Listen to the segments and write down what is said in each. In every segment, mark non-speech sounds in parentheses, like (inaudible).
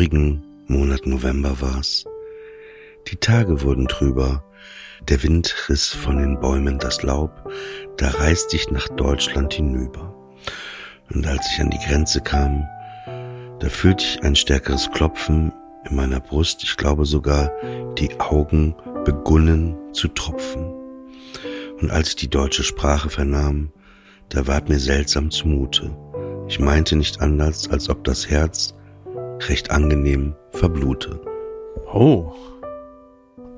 traurigen Monat November war's. Die Tage wurden trüber, der Wind riss von den Bäumen das Laub, da reiste ich nach Deutschland hinüber. Und als ich an die Grenze kam, da fühlte ich ein stärkeres Klopfen in meiner Brust, ich glaube sogar, die Augen begunnen zu tropfen. Und als ich die deutsche Sprache vernahm, da ward mir seltsam zumute. Ich meinte nicht anders, als ob das Herz recht angenehm verblute. Oh.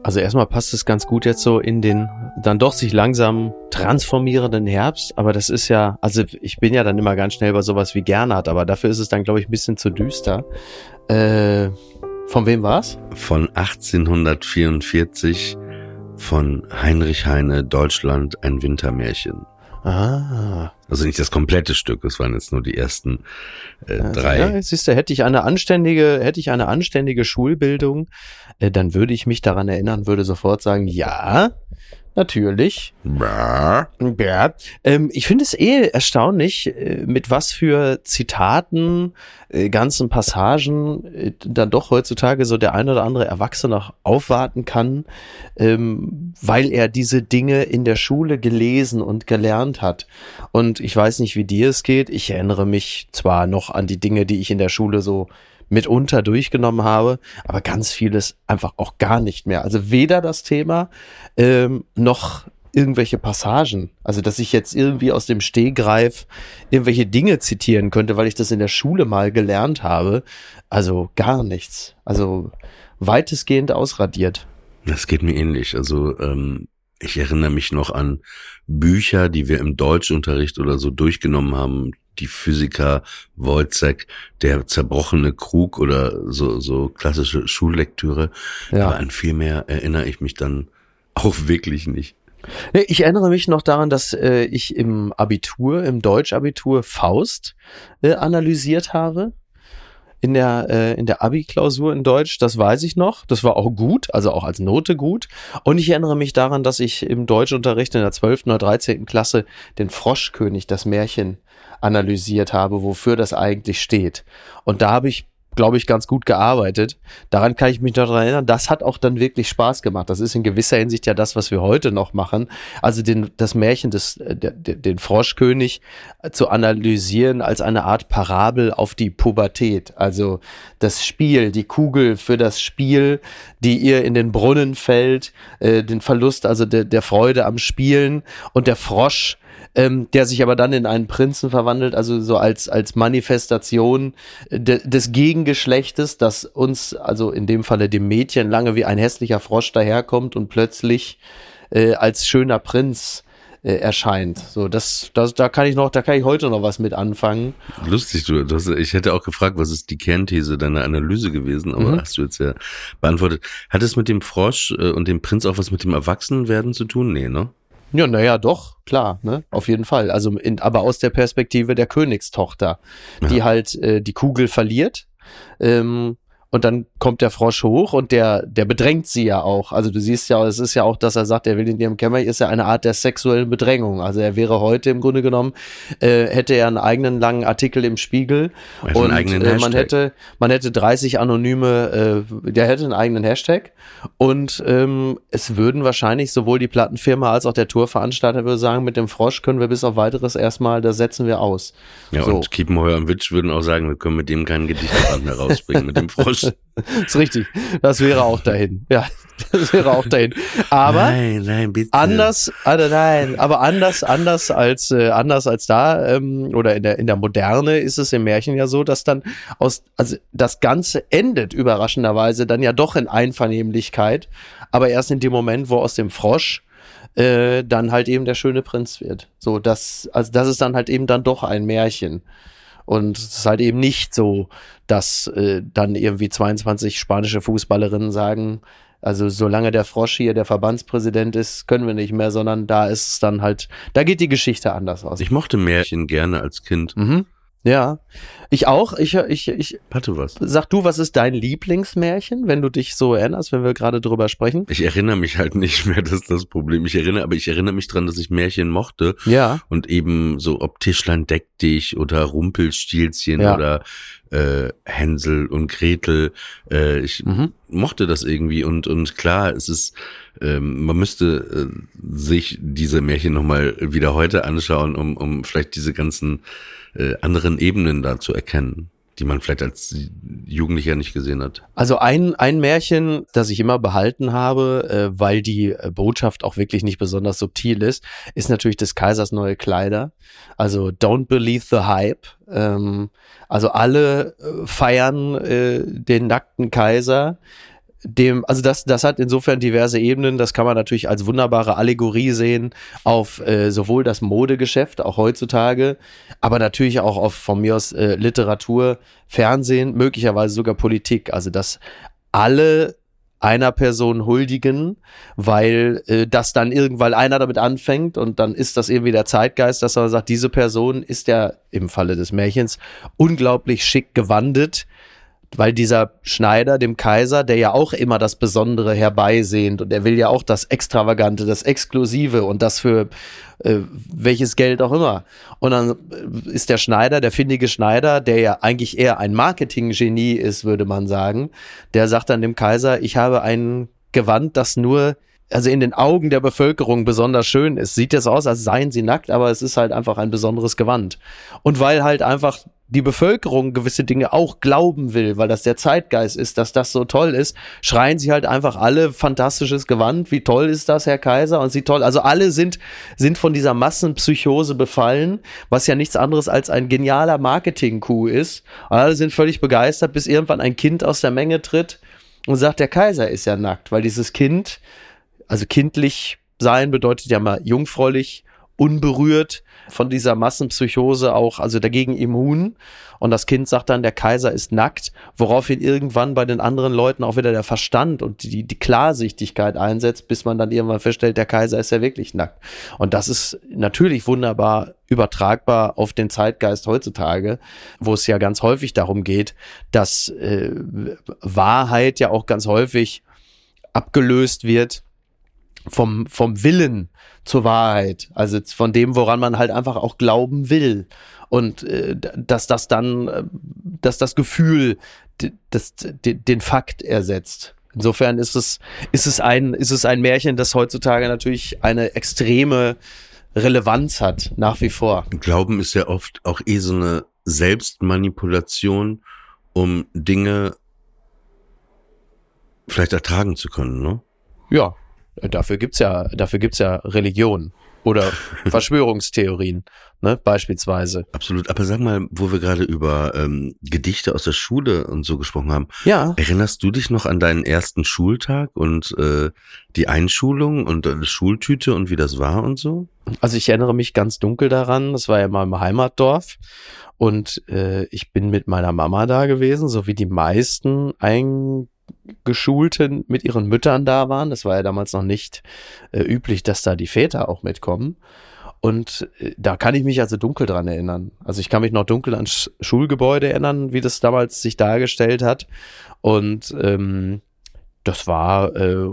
Also erstmal passt es ganz gut jetzt so in den dann doch sich langsam transformierenden Herbst, aber das ist ja, also ich bin ja dann immer ganz schnell bei sowas wie Gernhardt, aber dafür ist es dann glaube ich ein bisschen zu düster. Äh, von wem war's? Von 1844 von Heinrich Heine, Deutschland, ein Wintermärchen. Ah. Also nicht das komplette Stück, es waren jetzt nur die ersten äh, drei. Ja, siehst du, hätte ich eine anständige, hätte ich eine anständige Schulbildung, äh, dann würde ich mich daran erinnern, würde sofort sagen, ja, natürlich. Brrr. Ja, ähm, ich finde es eh erstaunlich, äh, mit was für Zitaten, äh, ganzen Passagen äh, dann doch heutzutage so der ein oder andere Erwachsene noch aufwarten kann, ähm, weil er diese Dinge in der Schule gelesen und gelernt hat. Und ich weiß nicht, wie dir es geht. Ich erinnere mich zwar noch an die Dinge, die ich in der Schule so mitunter durchgenommen habe, aber ganz vieles einfach auch gar nicht mehr. Also weder das Thema ähm, noch irgendwelche Passagen. Also dass ich jetzt irgendwie aus dem Stehgreif irgendwelche Dinge zitieren könnte, weil ich das in der Schule mal gelernt habe. Also gar nichts. Also weitestgehend ausradiert. Das geht mir ähnlich. Also ähm, ich erinnere mich noch an Bücher, die wir im Deutschunterricht oder so durchgenommen haben. Die Physiker Wojcek, der zerbrochene Krug oder so, so klassische Schullektüre. Ja. Aber an viel mehr erinnere ich mich dann auch wirklich nicht. Nee, Ich erinnere mich noch daran, dass äh, ich im Abitur, im Deutschabitur Faust äh, analysiert habe. In der, äh, in der Abi-Klausur in Deutsch, das weiß ich noch. Das war auch gut, also auch als Note gut. Und ich erinnere mich daran, dass ich im Deutschunterricht in der 12. oder 13. Klasse den Froschkönig, das Märchen, analysiert habe, wofür das eigentlich steht. Und da habe ich glaube ich, ganz gut gearbeitet. Daran kann ich mich noch daran erinnern. Das hat auch dann wirklich Spaß gemacht. Das ist in gewisser Hinsicht ja das, was wir heute noch machen. Also den, das Märchen des, äh, der, den Froschkönig äh, zu analysieren als eine Art Parabel auf die Pubertät. Also das Spiel, die Kugel für das Spiel, die ihr in den Brunnen fällt, äh, den Verlust also der, der Freude am Spielen und der Frosch, ähm, der sich aber dann in einen Prinzen verwandelt, also so als, als Manifestation de, des Gegengeschlechtes, das uns, also in dem Falle dem Mädchen, lange wie ein hässlicher Frosch daherkommt und plötzlich äh, als schöner Prinz äh, erscheint. So, das, das, da kann ich noch, da kann ich heute noch was mit anfangen. Lustig, du, du hast, ich hätte auch gefragt, was ist die Kernthese deiner Analyse gewesen, aber Mhm. hast du jetzt ja beantwortet. Hat es mit dem Frosch äh, und dem Prinz auch was mit dem Erwachsenenwerden zu tun? Nee, ne? Ja, naja, doch, klar, ne? Auf jeden Fall. Also, in, aber aus der Perspektive der Königstochter, die Ja. halt äh, die Kugel verliert. Ähm, und dann kommt der Frosch hoch und der, der bedrängt sie ja auch. Also du siehst ja, es ist ja auch, dass er sagt, er will in ihrem Kämmer, ist ja eine Art der sexuellen Bedrängung. Also er wäre heute im Grunde genommen, äh, hätte er einen eigenen langen Artikel im Spiegel Also und äh, man hätte, man hätte 30 anonyme, äh, der hätte einen eigenen Hashtag und ähm, es würden wahrscheinlich sowohl die Plattenfirma als auch der Tourveranstalter würde sagen, mit dem Frosch können wir bis auf weiteres erstmal, das setzen wir aus. Ja, so. und Kiepenheuer und Witsch würden auch sagen, wir können mit dem keinen Gedichteband mehr rausbringen, mit dem (laughs) Frosch. (laughs) ist richtig. Das wäre auch dahin. Ja, (laughs) das wäre auch dahin. Aber nein, nein, bitte. anders, also nein, aber anders, anders als äh, anders als da ähm, oder in der in der Moderne ist es im Märchen ja so, dass dann aus also das Ganze endet überraschenderweise dann ja doch in Einvernehmlichkeit, aber erst in dem Moment, wo aus dem Frosch äh, dann halt eben der schöne Prinz wird. So, das, also das ist dann halt eben dann doch ein Märchen. Und es ist halt eben nicht so, dass äh, dann irgendwie 22 spanische Fußballerinnen sagen, also solange der Frosch hier der Verbandspräsident ist, können wir nicht mehr, sondern da ist es dann halt, da geht die Geschichte anders aus. Ich mochte Märchen gerne als Kind. Mhm. Ja, ich auch. Ich, ich, ich, Hatte was. sag du, was ist dein Lieblingsmärchen, wenn du dich so erinnerst, wenn wir gerade drüber sprechen? Ich erinnere mich halt nicht mehr, (laughs) das ist das Problem. Ich erinnere, aber ich erinnere mich dran, dass ich Märchen mochte Ja. und eben so ob Tischlein deck dich oder Rumpelstilzchen Ja. oder äh, Hänsel und Gretel. Äh, ich Mhm. mochte das irgendwie und und klar, es ist ähm, man müsste äh, sich diese Märchen noch mal wieder heute anschauen, um um vielleicht diese ganzen äh, anderen Ebenen da zu erkennen, die man vielleicht als Jugendlicher nicht gesehen hat. Also ein, ein Märchen, das ich immer behalten habe, äh, weil die äh, Botschaft auch wirklich nicht besonders subtil ist, ist natürlich des Kaisers neue Kleider. Also Don't Believe the Hype. Ähm, also alle äh, feiern äh, den nackten Kaiser. Dem, also das, das hat insofern diverse Ebenen. Das kann man natürlich als wunderbare Allegorie sehen auf äh, sowohl das Modegeschäft, auch heutzutage, aber natürlich auch auf von mir aus äh, Literatur, Fernsehen, möglicherweise sogar Politik. Also dass alle einer Person huldigen, weil äh, das dann irgendwann einer damit anfängt und dann ist das irgendwie der Zeitgeist, dass man sagt, diese Person ist ja im Falle des Märchens unglaublich schick gewandet, weil dieser Schneider, dem Kaiser, der ja auch immer das Besondere herbeisehnt und er will ja auch das Extravagante, das Exklusive und das für äh, welches Geld auch immer. Und dann äh, ist der Schneider, der findige Schneider, der ja eigentlich eher ein Marketinggenie ist, würde man sagen, der sagt dann dem Kaiser, ich habe ein Gewand, das nur also in den Augen der Bevölkerung besonders schön ist. Sieht jetzt aus, als seien sie nackt, aber es ist halt einfach ein besonderes Gewand. Und weil halt einfach die Bevölkerung gewisse Dinge auch glauben will, weil das der Zeitgeist ist, dass das so toll ist, schreien sie halt einfach alle fantastisches Gewand, wie toll ist das, Herr Kaiser, und sie toll. Also alle sind, sind von dieser Massenpsychose befallen, was ja nichts anderes als ein genialer Marketing-Coup ist. Und alle sind völlig begeistert, bis irgendwann ein Kind aus der Menge tritt und sagt, der Kaiser ist ja nackt, weil dieses Kind, also kindlich sein bedeutet ja mal jungfräulich, unberührt von dieser Massenpsychose auch, also dagegen immun. Und das Kind sagt dann, der Kaiser ist nackt, woraufhin irgendwann bei den anderen Leuten auch wieder der Verstand und die, die Klarsichtigkeit einsetzt, bis man dann irgendwann feststellt, der Kaiser ist ja wirklich nackt. Und das ist natürlich wunderbar übertragbar auf den Zeitgeist heutzutage, wo es ja ganz häufig darum geht, dass äh, Wahrheit ja auch ganz häufig abgelöst wird vom, vom Willen zur Wahrheit, also von dem, woran man halt einfach auch glauben will. Und äh, dass das dann, äh, dass das Gefühl das, den Fakt ersetzt. Insofern ist es, ist es ein, ist es ein Märchen, das heutzutage natürlich eine extreme Relevanz hat, nach wie vor. Glauben ist ja oft auch eh so eine Selbstmanipulation, um Dinge vielleicht ertragen zu können, ne? Ja, dafür gibt's ja, dafür gibt's ja Religion oder (laughs) Verschwörungstheorien, ne, beispielsweise. Absolut. Aber sag mal, wo wir gerade über ähm, Gedichte aus der Schule und so gesprochen haben, Ja, erinnerst du dich noch an deinen ersten Schultag und äh, die Einschulung und deine Schultüte und wie das war und so? Also ich erinnere mich ganz dunkel daran, das war ja mal im Heimatdorf und äh, ich bin mit meiner Mama da gewesen, so wie die meisten Eingeschulten mit ihren Müttern da waren. Das war ja damals noch nicht äh, üblich, dass da die Väter auch mitkommen. Und äh, da kann ich mich also dunkel dran erinnern. Also ich kann mich noch dunkel an Sch Schulgebäude erinnern, wie das damals sich dargestellt hat. Und ähm, das war, äh,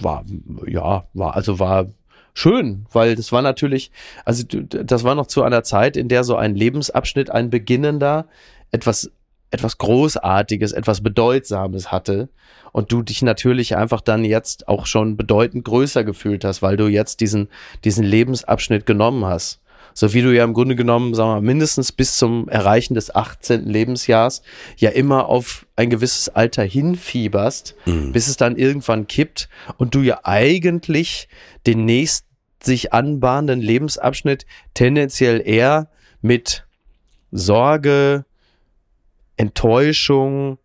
war, ja, war, also war schön, weil das war natürlich, also das war noch zu einer Zeit, in der so ein Lebensabschnitt, ein beginnender, etwas, etwas Großartiges, etwas Bedeutsames hatte und du dich natürlich einfach dann jetzt auch schon bedeutend größer gefühlt hast, weil du jetzt diesen, diesen Lebensabschnitt genommen hast. So wie du ja im Grunde genommen, sagen wir, mal, mindestens bis zum Erreichen des 18. Lebensjahrs ja immer auf ein gewisses Alter hinfieberst, bis es dann irgendwann kippt und du ja eigentlich den nächsten sich anbahnenden Lebensabschnitt tendenziell eher mit Sorge, Enttäuschung,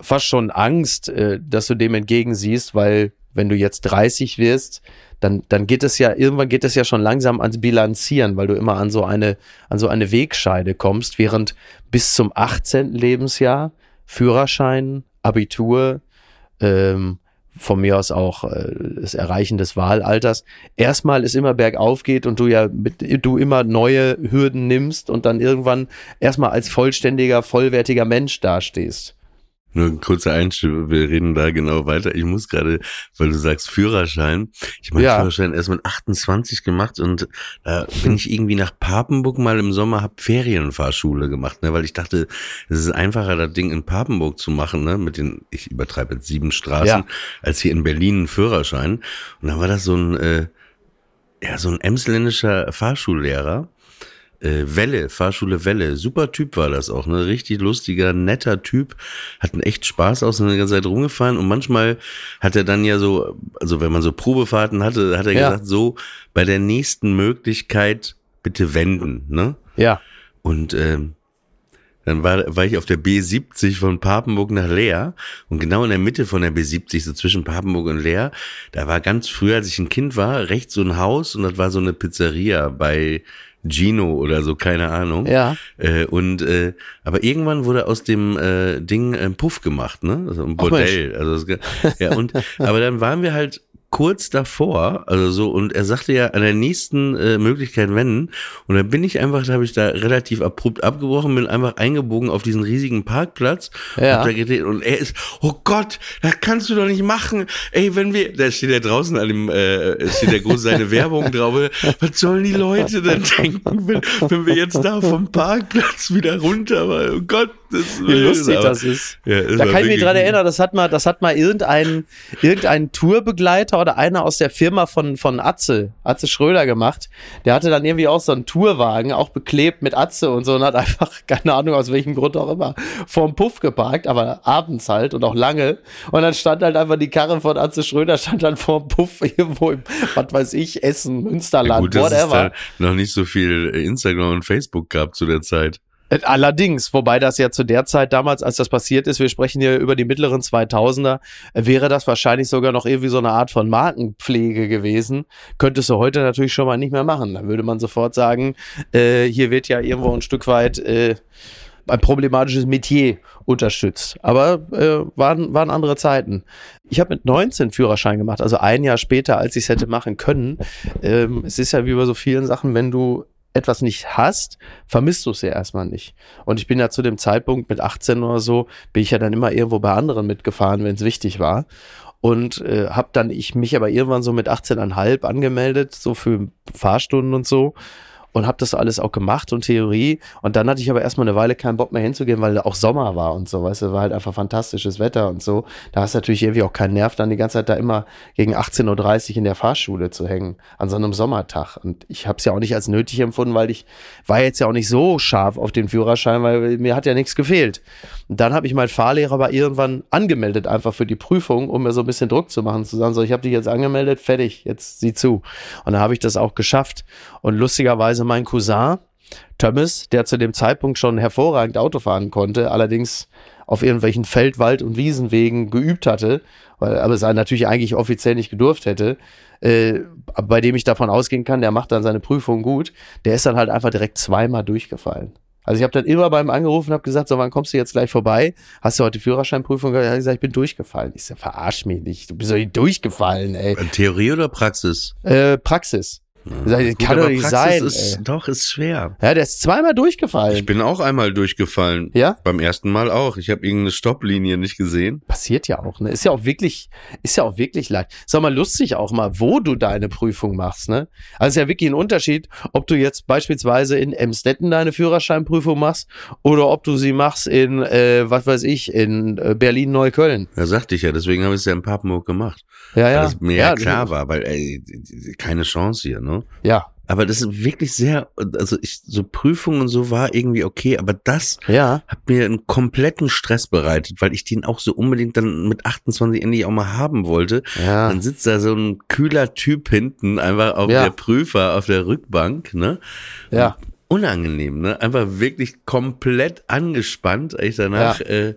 fast schon Angst, äh, dass du dem entgegensiehst, weil wenn du jetzt 30 wirst, dann, dann geht es ja, irgendwann geht es ja schon langsam ans Bilanzieren, weil du immer an so eine, an so eine Wegscheide kommst, während bis zum 18. Lebensjahr Führerschein, Abitur, ähm, von mir aus auch äh, das Erreichen des Wahlalters, erstmal es immer bergauf geht und du ja mit, du immer neue Hürden nimmst und dann irgendwann erstmal als vollständiger, vollwertiger Mensch dastehst. Nur ein kurzer Einstieg, wir reden da genau weiter. Ich muss gerade, weil du sagst Führerschein, ich meine Ja. Führerschein erst mit 28 gemacht und da bin ich irgendwie nach Papenburg mal im Sommer, hab Ferienfahrschule gemacht, ne, weil ich dachte, es ist einfacher, das Ding in Papenburg zu machen, ne, mit den, ich übertreibe jetzt sieben Straßen, Ja. als hier in Berlin einen Führerschein. Und dann war das so ein, äh, ja, so ein emsländischer Fahrschullehrer, äh, Welle, Fahrschule Welle. Super Typ war das auch, ne? Richtig lustiger, netter Typ. Hatten echt Spaß aus, die ganze Zeit rumgefahren und manchmal hat er dann ja so, also wenn man so Probefahrten hatte, hat er Ja. gesagt, so, bei der nächsten Möglichkeit bitte wenden, ne? Ja. Und ähm, dann war, war ich auf der B70 von Papenburg nach Leer und genau in der Mitte von der B70, so zwischen Papenburg und Leer, da war ganz früh, als ich ein Kind war, rechts so ein Haus und das war so eine Pizzeria bei Gino oder so, keine Ahnung. Ja. Äh, und äh, aber irgendwann wurde aus dem äh, Ding ein Puff gemacht, ne? Also ein Ach, Bordell. also es, ja und aber dann waren wir halt kurz davor, also so und er sagte ja an der nächsten äh, Möglichkeit wenden und dann bin ich einfach, da habe ich da relativ abrupt abgebrochen, bin einfach eingebogen auf diesen riesigen Parkplatz Ja. gedreht und er ist, oh Gott, das kannst du doch nicht machen. Ey, wenn wir, da steht ja draußen an dem, äh, steht ja groß seine Werbung drauf. Was sollen die Leute denn (laughs) denken, wenn, wenn wir jetzt da vom Parkplatz wieder runter, weil, oh Gott, das Wie lustig das ist. Ja, das Da kann ich mich dran erinnern, das hat mal, das hat mal irgendein, irgendein Tourbegleiter oder einer aus der Firma von, von Atze, Atze Schröder gemacht. Der hatte dann irgendwie auch so einen Tourwagen, auch beklebt mit Atze und so und hat einfach, (laughs) keine Ahnung aus welchem Grund auch immer, vorm Puff geparkt, aber abends halt und auch lange. Und dann stand halt einfach die Karre von Atze Schröder, stand dann vorm Puff irgendwo im, was weiß ich, Essen, Ja, Münsterland, gut, dass es whatever. da noch nicht so viel Instagram und Facebook gab zu der Zeit. Äh, Allerdings, wobei das ja zu der Zeit damals, als das passiert ist, wir sprechen hier über die mittleren 2000er, äh, wäre das wahrscheinlich sogar noch irgendwie so eine Art von Markenpflege gewesen. Könntest du heute natürlich schon mal nicht mehr machen. Dann würde man sofort sagen, äh, hier wird ja irgendwo ein Stück weit äh, ein problematisches Metier unterstützt. Aber äh, waren, waren andere Zeiten. Ich habe mit 19 Führerschein gemacht, also ein Jahr später, als ich es hätte machen können. Ähm, es ist ja wie bei so vielen Sachen, wenn du etwas nicht hast, vermisst du es ja erstmal nicht. Und ich bin ja zu dem Zeitpunkt mit 18 oder so, bin ich ja dann immer irgendwo bei anderen mitgefahren, wenn es wichtig war. Und äh, habe dann ich mich aber irgendwann so mit 18,5 angemeldet, so für Fahrstunden und so. Und habe das alles auch gemacht und Theorie. Und dann hatte ich aber erstmal eine Weile keinen Bock mehr hinzugehen, weil auch Sommer war und so, weißt du, war halt einfach fantastisches Wetter und so. Da hast du natürlich irgendwie auch keinen Nerv, dann die ganze Zeit da immer gegen 18.30 Uhr in der Fahrschule zu hängen, an so einem Sommertag. Und ich habe es ja auch nicht als nötig empfunden, weil ich war jetzt ja auch nicht so scharf auf den Führerschein, weil mir hat ja nichts gefehlt. Und dann habe ich meinen Fahrlehrer aber irgendwann angemeldet, einfach für die Prüfung, um mir so ein bisschen Druck zu machen, zu sagen, so, ich habe dich jetzt angemeldet, fertig, jetzt sieh zu. Und dann habe ich das auch geschafft. Und lustigerweise mein Cousin, Thomas, der zu dem Zeitpunkt schon hervorragend Auto fahren konnte, allerdings auf irgendwelchen Feld-, Wald- und Wiesenwegen geübt hatte, weil, aber es natürlich eigentlich offiziell nicht gedurft hätte, äh, bei dem ich davon ausgehen kann, der macht dann seine Prüfung gut, der ist dann halt einfach direkt zweimal durchgefallen. Also ich habe dann immer beim angerufen und habe gesagt, so wann kommst du jetzt gleich vorbei? Hast du heute Führerscheinprüfung? Er hat gesagt, ich bin durchgefallen. Ich sag, verarsch mich nicht, du bist doch nicht durchgefallen, ey. Theorie oder Praxis? Äh, Praxis. Sag ich, Gut, kann doch nicht Praxis sein. Ist, ey. doch, ist schwer. Ja, der ist zweimal durchgefallen. Ich bin auch einmal durchgefallen. ja? Beim ersten Mal auch. Ich habe irgendeine Stopplinie nicht gesehen. Passiert ja auch, ne? Ist ja auch wirklich, ist ja auch wirklich leicht. Ist auch mal lustig auch mal, wo du deine Prüfung machst, ne? Also ist ja wirklich ein Unterschied, ob du jetzt beispielsweise in Emstetten deine Führerscheinprüfung machst oder ob du sie machst in, äh, was weiß ich, in äh, Berlin-Neukölln. Da sagte ich ja, deswegen habe ich es ja in Papenburg gemacht. Ja, Weil ja. das mir ja, ja, klar war, weil ey, keine Chance hier, ne? Ja, Aber das ist wirklich sehr, also ich, so Prüfungen und so war irgendwie okay, aber das ja. hat mir einen kompletten Stress bereitet, weil ich den auch so unbedingt dann mit 28 endlich auch mal haben wollte. Ja. Dann sitzt da so ein kühler Typ hinten, einfach auf Ja. der Prüfer, auf der Rückbank, ne? Ja. Unangenehm, ne? Einfach wirklich komplett angespannt. Ich danach äh,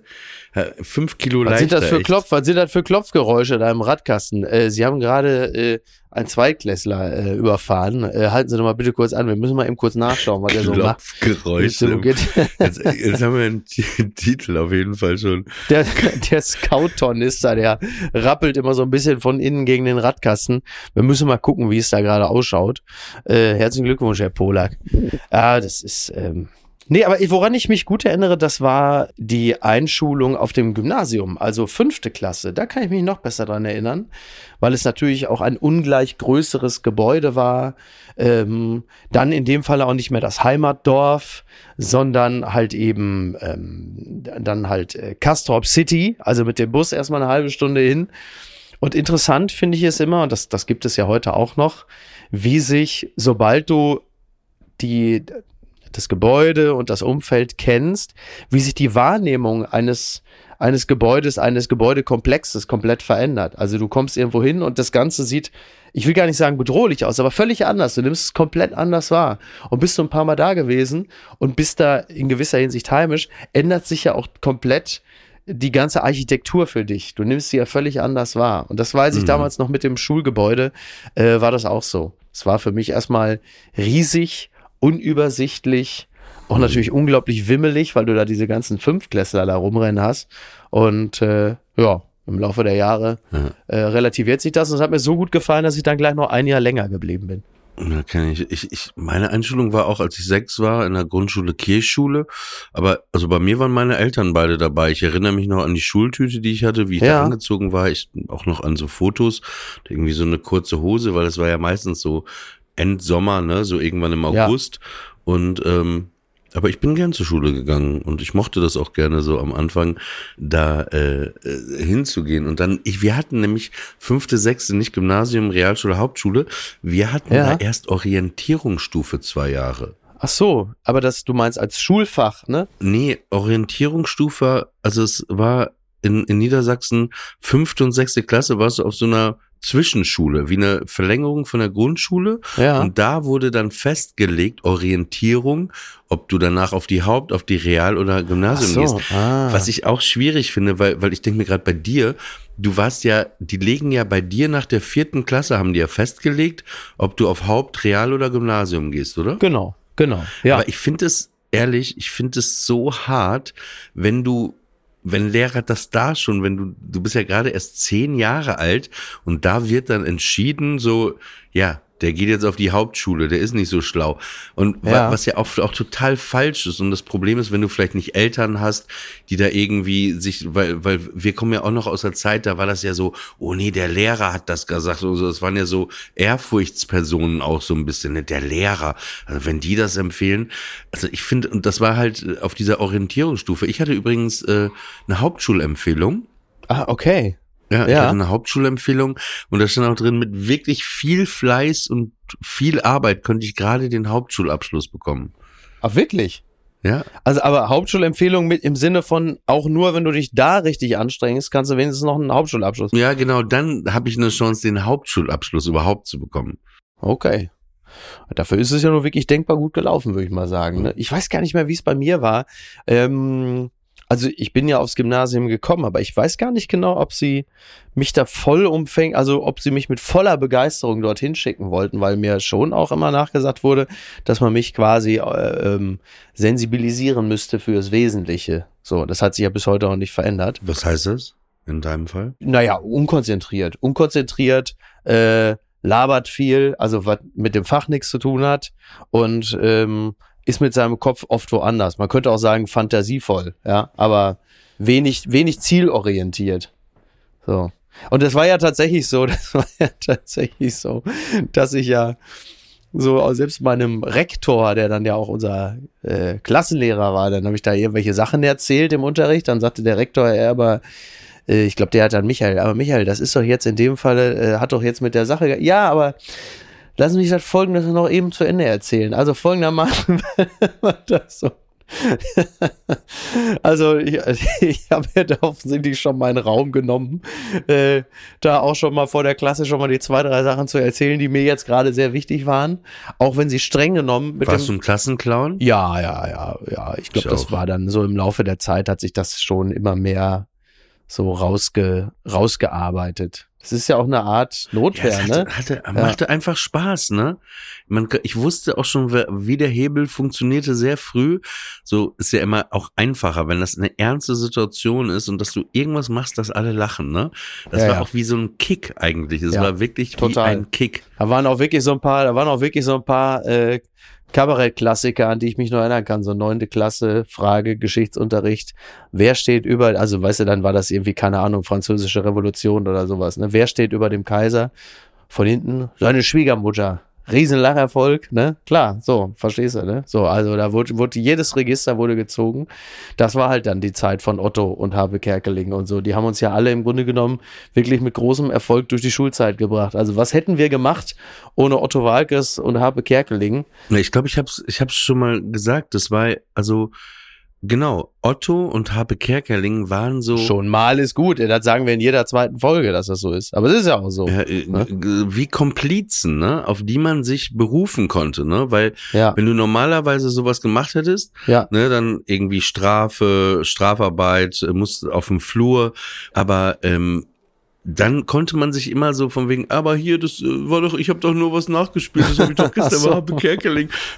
fünf Kilo Was leichter. sind das für echt. Klopf, was sind das für Klopfgeräusche da im Radkasten? Äh, Sie haben gerade äh, einen Zweitklässler äh, überfahren. Äh, halten Sie doch mal bitte kurz an. Wir müssen mal eben kurz nachschauen, was (laughs) der so macht. Klopfgeräusche. (laughs) Jetzt, jetzt haben wir einen Titel auf jeden Fall schon. Der, der Scout-Tornister, der rappelt immer so ein bisschen von innen gegen den Radkasten. Wir müssen mal gucken, wie es da gerade ausschaut. Äh, herzlichen Glückwunsch, Herr Polak. Ah, das ist. Ähm Nee, aber woran ich mich gut erinnere, das war die Einschulung auf dem Gymnasium, also fünfte Klasse. Da kann ich mich noch besser dran erinnern, weil es natürlich auch ein ungleich größeres Gebäude war. Ähm, dann in dem Fall auch nicht mehr das Heimatdorf, sondern halt eben ähm, dann halt äh, Castrop City, also mit dem Bus erstmal eine halbe Stunde hin. Und interessant finde ich es immer, und das, das gibt es ja heute auch noch, wie sich, sobald du die, das Gebäude und das Umfeld kennst, wie sich die Wahrnehmung eines, eines Gebäudes, eines Gebäudekomplexes komplett verändert. Also du kommst irgendwo hin und das Ganze sieht, ich will gar nicht sagen bedrohlich aus, aber völlig anders. Du nimmst es komplett anders wahr. Und bist du ein paar Mal da gewesen und bist da in gewisser Hinsicht heimisch, ändert sich ja auch komplett die ganze Architektur für dich. Du nimmst sie ja völlig anders wahr. Und das weiß ich Mhm. damals noch mit dem Schulgebäude, äh, war das auch so. Es war für mich erstmal riesig, unübersichtlich, auch natürlich unglaublich wimmelig, weil du da diese ganzen Fünfklässler da rumrennen hast. Und äh, ja, im Laufe der Jahre Ja. äh, relativiert sich das. Und es hat mir so gut gefallen, dass ich dann gleich noch ein Jahr länger geblieben bin. Ja, kenn ich. Ich, ich. Meine Einschulung war auch, als ich sechs war, in der Grundschule Kirchschule. Aber also bei mir waren meine Eltern beide dabei. Ich erinnere mich noch an die Schultüte, die ich hatte, wie ich Ja. da angezogen war. Ich auch noch an so Fotos, irgendwie so eine kurze Hose, weil das war ja meistens so Endsommer, ne, so irgendwann im Ja. August. Und ähm, aber ich bin gern zur Schule gegangen und ich mochte das auch gerne so am Anfang da äh, äh, hinzugehen. Und dann, ich, wir hatten nämlich fünfte, sechste, nicht Gymnasium, Realschule, Hauptschule. Wir hatten Ja. da erst Orientierungsstufe zwei Jahre. Ach so, aber das du meinst als Schulfach, ne? Nee, Orientierungsstufe, also es war in, in Niedersachsen fünfte und sechste Klasse, warst du auf so einer Zwischenschule, wie eine Verlängerung von der Grundschule. Ja. Und da wurde dann festgelegt, Orientierung, ob du danach auf die Haupt-, auf die Real- oder Gymnasium so, gehst. ah. Was ich auch schwierig finde, weil, weil ich denke mir gerade bei dir, du warst ja, die legen ja bei dir nach der vierten Klasse, haben die ja festgelegt, ob du auf Haupt-, Real- oder Gymnasium gehst, oder? Genau, genau. Ja. Aber ich finde es, ehrlich, ich finde es so hart, wenn du, wenn Lehrer das da schon, wenn du, du bist ja gerade erst zehn Jahre alt und da wird dann entschieden, so, ja, der geht jetzt auf die Hauptschule, der ist nicht so schlau. Und Ja. was ja auch, auch total falsch ist. Und das Problem ist, wenn du vielleicht nicht Eltern hast, die da irgendwie sich, weil, weil wir kommen ja auch noch aus der Zeit, da war das ja so, oh nee, der Lehrer hat das gesagt. Und so, das waren ja so Ehrfurchtspersonen auch so ein bisschen, ne? der Lehrer. Also wenn die das empfehlen, also ich finde, und das war halt äh, auf dieser Orientierungsstufe. Ich hatte übrigens äh, eine Hauptschulempfehlung. ah, okay. Ja, ich Ja. eine Hauptschulempfehlung und da stand auch drin, mit wirklich viel Fleiß und viel Arbeit könnte ich gerade den Hauptschulabschluss bekommen. Ach, wirklich? Ja, Also, aber Hauptschulempfehlung mit im Sinne von, auch nur wenn du dich da richtig anstrengst, kannst du wenigstens noch einen Hauptschulabschluss. ja, genau, dann habe ich eine Chance, den Hauptschulabschluss überhaupt zu bekommen. Okay. Dafür ist es ja nur wirklich denkbar gut gelaufen, würde ich mal sagen. Ne? Ich weiß gar nicht mehr, wie es bei mir war. Ähm, also ich bin ja aufs Gymnasium gekommen, aber ich weiß gar nicht genau, ob sie mich da voll umfängt, also ob sie mich mit voller Begeisterung dorthin schicken wollten, weil mir schon auch immer nachgesagt wurde, dass man mich quasi äh, ähm, sensibilisieren müsste fürs Wesentliche. So, das hat sich ja bis heute auch nicht verändert. Was heißt das in deinem Fall? Naja, unkonzentriert. Unkonzentriert, äh, labert viel, also was mit dem Fach nichts zu tun hat und ähm, ist mit seinem Kopf oft woanders. Man könnte auch sagen fantasievoll, ja, aber wenig, wenig zielorientiert. So. Und das war ja tatsächlich so, (laughs) das war ja tatsächlich so, dass ich ja so selbst meinem Rektor, der dann ja auch unser äh, Klassenlehrer war, dann habe ich da irgendwelche Sachen erzählt im Unterricht. Dann sagte der Rektor, er aber äh, ich glaube, der hat dann Michael, aber Michael, das ist doch jetzt in dem Falle, äh, hat doch jetzt mit der Sache, ja, aber lassen Sie mich das folgendes noch eben zu Ende erzählen. Also folgendermaßen (laughs) war das so. (laughs) Also ich, ich habe ja da offensichtlich schon meinen Raum genommen, äh, da auch schon mal vor der Klasse schon mal die zwei, drei Sachen zu erzählen, die mir jetzt gerade sehr wichtig waren. Auch wenn sie streng genommen mit Warst du dem, ein Klassenclown? ja, ja, ja, ja. Ich glaube, das war dann so im Laufe der Zeit hat sich das schon immer mehr so rausge, rausgearbeitet. Das ist ja auch eine Art Notwehr, es ne? hatte, hatte, machte einfach Spaß, ne? Man, ich wusste auch schon, wie der Hebel funktionierte sehr früh. So ist ja immer auch einfacher, wenn das eine ernste Situation ist und dass du irgendwas machst, dass alle lachen, ne? Das Ja, war ja. auch wie so ein Kick eigentlich. Es Ja, war wirklich total. wie ein Kick. Da waren auch wirklich so ein paar, da waren auch wirklich so ein paar äh, Kabarettklassiker, an die ich mich noch erinnern kann. So neunte Klasse, Frage, Geschichtsunterricht. Wer steht über, also weißt du, dann war das irgendwie, keine Ahnung, französische Revolution oder sowas. Ne? Wer steht über dem Kaiser? Von hinten seine Schwiegermutter. Riesenlacherfolg, ne? Klar, so, verstehst du, ne? So, also da wurde, wurde jedes Register wurde gezogen. Das war halt dann die Zeit von Otto und Habe Kerkeling und so. Die haben uns ja alle im Grunde genommen wirklich mit großem Erfolg durch die Schulzeit gebracht. Also was hätten wir gemacht ohne Otto Walkes und Habe Kerkeling? Ich glaube, ich hab's, ich hab's schon mal gesagt. Das war, also, genau, Otto und Habe Kerkeling waren so. Schon mal ist gut. Das sagen wir in jeder zweiten Folge, dass das so ist. Aber es ist ja auch so. Äh, Ne? wie Komplizen, ne, auf die man sich berufen konnte, ne, weil Ja, wenn du normalerweise sowas gemacht hättest, ja. ne, dann irgendwie Strafe, Strafarbeit, äh, musst auf dem Flur, aber ähm, dann konnte man sich immer so von wegen, aber hier, das äh, war doch, ich habe doch nur was nachgespielt, das habe ich doch (laughs) gestern so. mal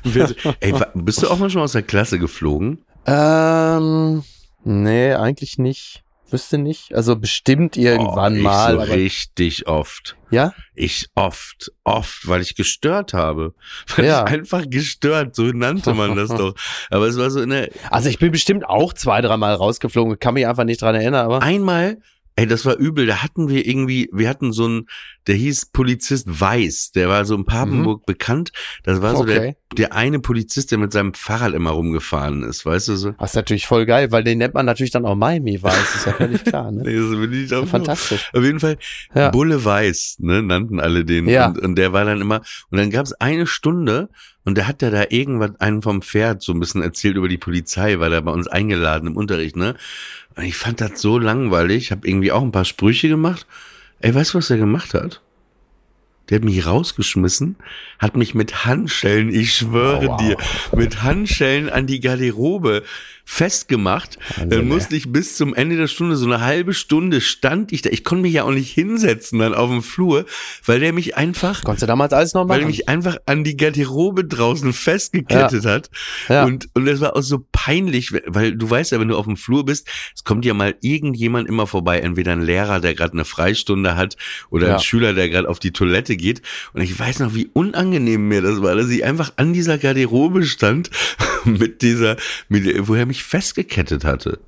wir so, Ey, bist du auch manchmal aus der Klasse geflogen? Ähm, nee, eigentlich nicht. Wüsste nicht. Also bestimmt irgendwann oh, ich mal. So richtig oft. ja? Ich oft, oft, weil ich gestört habe. Weil Ja. ich einfach gestört, so nannte man das (laughs) doch. Aber es war so in der, Also ich bin bestimmt auch zwei, dreimal rausgeflogen. Kann mich einfach nicht dran erinnern, aber. einmal, ey, das war übel, da hatten wir irgendwie, wir hatten so einen, der hieß Polizist Weiß, der war so in Papenburg bekannt. Das war so Mhm. Okay. der, der eine Polizist, der mit seinem Fahrrad immer rumgefahren ist, weißt du so? Das ist natürlich voll geil, weil den nennt man natürlich dann auch Miami Weiß, ist ja völlig klar, ne? (laughs) Nee, das bin ich auch Fantastisch. Auf jeden Fall, Ja. Bulle Weiß, ne, nannten alle den. Ja. Und, und der war dann immer, und dann gab es eine Stunde und der hat ja da irgendwas einen vom Pferd so ein bisschen erzählt über die Polizei, weil er bei uns eingeladen im Unterricht, ne? Und ich fand das so langweilig, habe irgendwie auch ein paar Sprüche gemacht. Ey, weißt du, was er gemacht hat? Der hat mich rausgeschmissen, hat mich mit Handschellen, ich schwöre Oh, wow. dir, mit Handschellen an die Garderobe festgemacht. Wahnsinn, Dann musste ich bis zum Ende der Stunde, so eine halbe Stunde stand ich da. Ich konnte mich ja auch nicht hinsetzen dann auf dem Flur, weil der mich einfach, Konntest du damals alles noch weil er machen? mich einfach an die Garderobe draußen festgekettet hat. Ja. Und, und das war auch so peinlich, weil du weißt ja, wenn du auf dem Flur bist, es kommt ja mal irgendjemand immer vorbei, entweder ein Lehrer, der gerade eine Freistunde hat oder Ja. ein Schüler, der gerade auf die Toilette geht. Und ich weiß noch, wie unangenehm mir das war, dass ich einfach an dieser Garderobe stand (laughs) mit dieser, mit, wo er mich festgekettet hatte.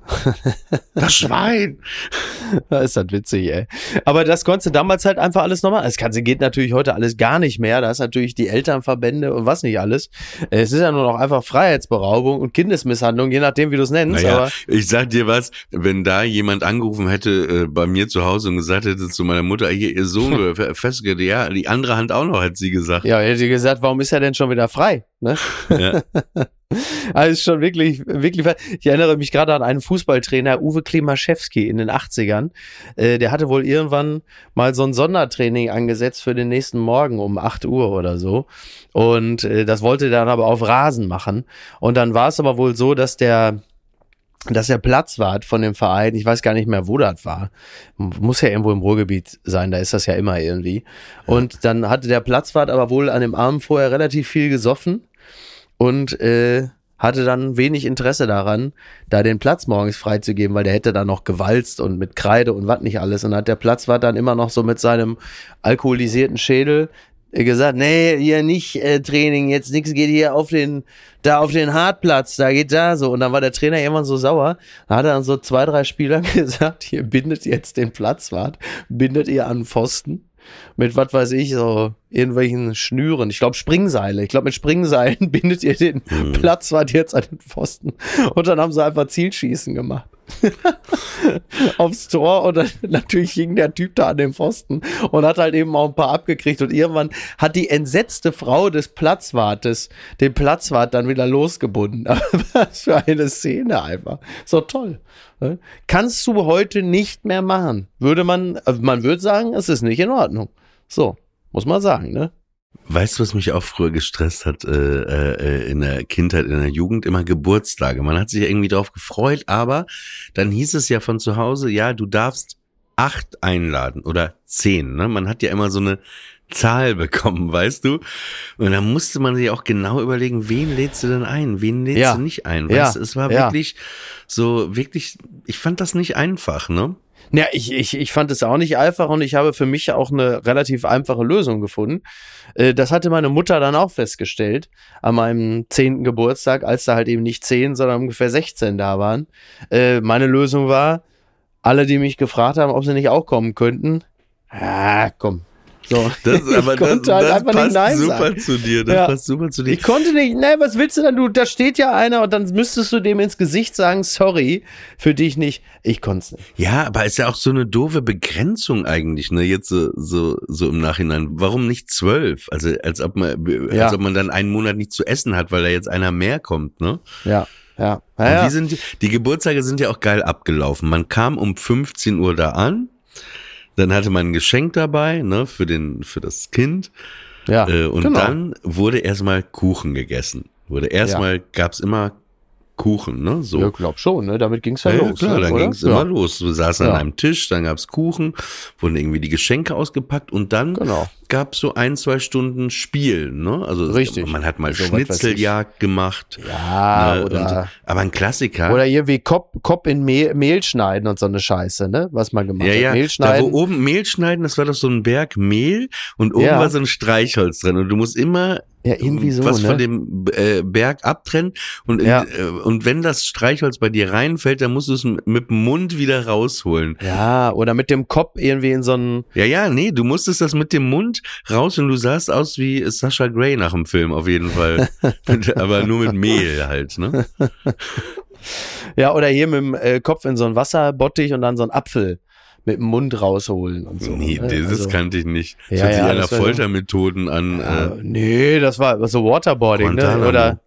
Das Schwein! (laughs) Da ist das witzig, ey. Aber das konntest du damals halt einfach alles nochmal. Das Ganze geht natürlich heute alles gar nicht mehr. Da ist natürlich die Elternverbände und was nicht alles. Es ist ja nur noch einfach Freiheitsberaubung und Kindesmisshandlung, je nachdem, wie du es nennst. Naja, Aber ich sag dir was, wenn da jemand angerufen hätte äh, bei mir zu Hause und gesagt hätte zu meiner Mutter, hier, ihr Sohn (laughs) festgekettet, ja, die andere Hand auch noch, hat sie gesagt. ja, hätte sie gesagt, warum ist er denn schon wieder frei? Ne? Ja. (laughs) (laughs) Also ist schon wirklich, wirklich. Ich erinnere mich gerade an einen Fußballtrainer, Uwe Klimaschewski in den 80ern. Äh, der hatte wohl irgendwann mal so ein Sondertraining angesetzt für den nächsten Morgen um 8 Uhr oder so. Und äh, das wollte er dann aber auf Rasen machen. Und dann war es aber wohl so, dass der dass der Platzwart von dem Verein, ich weiß gar nicht mehr, wo das war, muss ja irgendwo im Ruhrgebiet sein, da ist das ja immer irgendwie. Und dann hatte der Platzwart aber wohl an dem Abend vorher relativ viel gesoffen und äh, hatte dann wenig Interesse daran, da den Platz morgens freizugeben, weil der hätte dann noch gewalzt und mit Kreide und was nicht alles. Und hat der Platzwart dann immer noch so mit seinem alkoholisierten Schädel gesagt, nee, hier nicht äh, Training, jetzt nichts geht hier auf den, da auf den Hartplatz, da geht da so. Und dann war der Trainer irgendwann so sauer. Da hat er dann so zwei, drei Spieler (laughs) gesagt, hier bindet jetzt den Platzwart, bindet ihr an Pfosten mit was weiß ich, so irgendwelchen Schnüren. Ich glaube Springseile. Ich glaube mit Springseilen (laughs) bindet ihr den Mhm. Platzwart jetzt an den Pfosten. Und dann haben sie einfach Zielschießen gemacht. (laughs) Aufs Tor und dann (laughs) natürlich hing der Typ da an dem Pfosten und hat halt eben auch ein paar abgekriegt und irgendwann hat die entsetzte Frau des Platzwartes den Platzwart dann wieder losgebunden. (laughs) Was für eine Szene einfach. So toll. ne? Kannst du heute nicht mehr machen. Würde man, also man würde sagen, es ist nicht in Ordnung. So, muss man sagen, ne? Weißt du, was mich auch früher gestresst hat äh, äh, in der Kindheit, in der Jugend? Immer Geburtstage. Man hat sich irgendwie drauf gefreut, aber dann hieß es ja von zu Hause, ja, du darfst acht einladen oder zehn. Ne? Man hat ja immer so eine Zahl bekommen, (laughs) weißt du? Und da musste man sich auch genau überlegen, wen lädst du denn ein, wen lädst Ja. du nicht ein. Ja. Weißt du, es war Ja. wirklich so, wirklich, ich fand das nicht einfach, ne? Ja, ich, ich, ich fand es auch nicht einfach und ich habe für mich auch eine relativ einfache Lösung gefunden. Äh, Das hatte meine Mutter dann auch festgestellt an meinem zehnten Geburtstag, als da halt eben nicht zehn, sondern ungefähr 16 da waren. Äh, Meine Lösung war, alle, die mich gefragt haben, ob sie nicht auch kommen könnten, ah, komm. So. Das, aber ich das, konnte halt das einfach passt nicht Nein super sagen. zu dir. Das Ja. passt super zu dir. Ich konnte nicht, ne, was willst du denn? Du, da steht ja einer und dann müsstest du dem ins Gesicht sagen, sorry, für dich nicht. Ich konnte es nicht. Ja, aber ist ja auch so eine doofe Begrenzung eigentlich, ne? Jetzt so, so, so im Nachhinein. Warum nicht zwölf? Also als ob man, Ja. als ob man dann einen Monat nicht zu essen hat, weil da jetzt einer mehr kommt, ne? Ja, ja. Ja, ja. sind die, die Geburtstage sind ja auch geil abgelaufen. Man kam um 15 Uhr da an, dann hatte man ein Geschenk dabei, ne, für den, für das Kind. ja. Äh, und genau. dann wurde erstmal Kuchen gegessen. Wurde erstmal, gab's immer Kuchen, ne? So. Ja, glaub schon, ne? Damit ging's ja, Ja, los. klar, ne, dann oder? ging's ja. immer los. Du saßen Ja. an einem Tisch, dann gab's Kuchen, wurden irgendwie die Geschenke ausgepackt und dann Genau. Gab's so ein, zwei Stunden Spielen, ne? Also Richtig. man hat mal So. Schnitzeljagd gemacht. Ja, ne? oder, und, aber ein Klassiker. oder hier wie Kopf, Kopf in Mehl, Mehl schneiden und so eine Scheiße, ne? Was man gemacht ja, hat. ja, Mehl da schneiden. wo oben Mehl schneiden, das war doch so ein Berg Mehl und oben Ja. war so ein Streichholz drin und du musst immer ja, irgendwie so, was ne? von dem äh, Berg abtrennen und, Ja. äh, und wenn das Streichholz bei dir reinfällt, dann musst du es mit dem Mund wieder rausholen. ja, oder mit dem Kopf irgendwie in so einen, Ja, ja, nee, du musstest das mit dem Mund raus und du sahst aus wie Sascha Gray nach dem Film auf jeden Fall. (laughs) Mit- Aber nur mit Mehl halt, ne? ja, oder hier mit dem äh, Kopf in so einen Wasserbottich und dann so einen Apfel mit dem Mund rausholen und so. nee, ne? das Also- kannte ich nicht. Das Ja, hört sich ja, war- Foltermethoden an. Ja, Äh, nee, das war so Waterboarding, ne? Guantanamo. Oder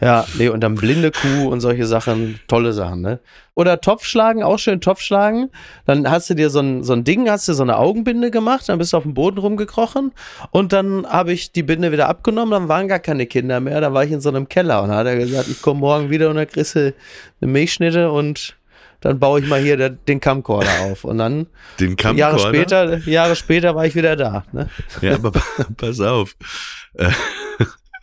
ja, nee, und dann blinde Kuh und solche Sachen, tolle Sachen, ne? Oder Topfschlagen, auch schön Topfschlagen. Dann hast du dir so ein, so ein Ding, hast du so eine Augenbinde gemacht, dann bist du auf dem Boden rumgekrochen und dann habe ich die Binde wieder abgenommen, dann waren gar keine Kinder mehr, dann war ich in so einem Keller und dann hat er gesagt, ich komme morgen wieder und dann kriegst du eine Milchschnitte und dann baue ich mal hier den Camcorder auf und dann den Camcorder. Jahre später, Jahre später war ich wieder da, ne? Ja, aber (laughs) pass auf.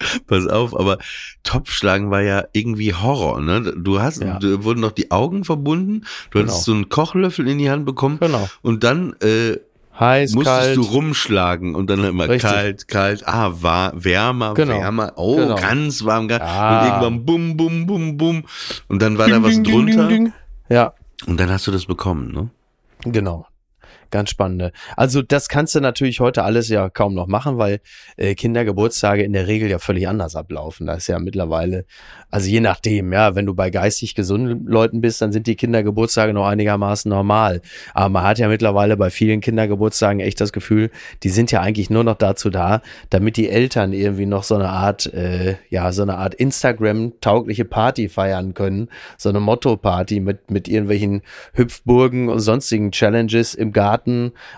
(laughs) Pass auf, aber Topfschlagen war ja irgendwie Horror, ne? Du hast, Ja. du wurden noch die Augen verbunden, du hattest so einen Kochlöffel in die Hand bekommen Genau. und dann äh, Heiß, musstest kalt. du rumschlagen und dann immer Richtig. kalt, kalt, ah, war, wärmer, Genau. wärmer, oh, Genau. ganz warm, ganz, Ja. und irgendwann bum, bum, bum, bum und dann war Ding, da was ding, drunter ding. Ja, und dann hast du das bekommen, ne? genau. Ganz spannende. Also das kannst du natürlich heute alles ja kaum noch machen, weil äh, Kindergeburtstage in der Regel ja völlig anders ablaufen. Da ist ja mittlerweile, also je nachdem, ja, wenn du bei geistig gesunden Leuten bist, dann sind die Kindergeburtstage noch einigermaßen normal. Aber man hat ja mittlerweile bei vielen Kindergeburtstagen echt das Gefühl, die sind ja eigentlich nur noch dazu da, damit die Eltern irgendwie noch so eine Art, äh, ja, so eine Art Instagram-taugliche Party feiern können. So eine Motto-Party mit, mit irgendwelchen Hüpfburgen und sonstigen Challenges im Garten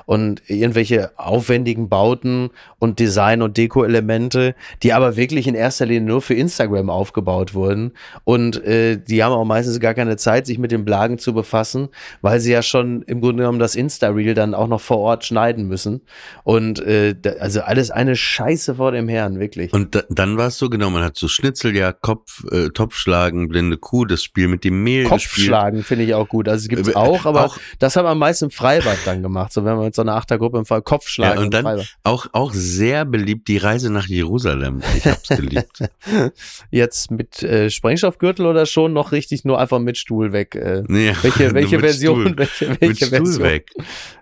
und irgendwelche aufwendigen Bauten und Design- und Deko-Elemente, die aber wirklich in erster Linie nur für Instagram aufgebaut wurden. Und äh, die haben auch meistens gar keine Zeit, sich mit den Blagen zu befassen, weil sie ja schon im Grunde genommen das Insta-Reel dann auch noch vor Ort schneiden müssen. Und äh, also alles eine Scheiße vor dem Herrn, wirklich. Und da, dann war es so, genau, man hat so Schnitzeljagd, Kopf, äh, Topfschlagen, blinde Kuh, das Spiel mit dem Mehl. Kopfschlagen finde ich auch gut. Also es gibt es Äh, auch, aber auch- das haben wir meist im Freibad dann gemacht. Gemacht, so wenn man mit so einer Achtergruppe im Fall Kopf schlagen. Ja, und dann auch, auch sehr beliebt die Reise nach Jerusalem. Ich hab's geliebt. (laughs) Jetzt mit äh, Sprengstoffgürtel oder schon noch richtig nur einfach mit Stuhl weg? Äh, Nee, welche welche (laughs) mit Version? Stuhl. Welche, Mit welche Stuhl Version? weg.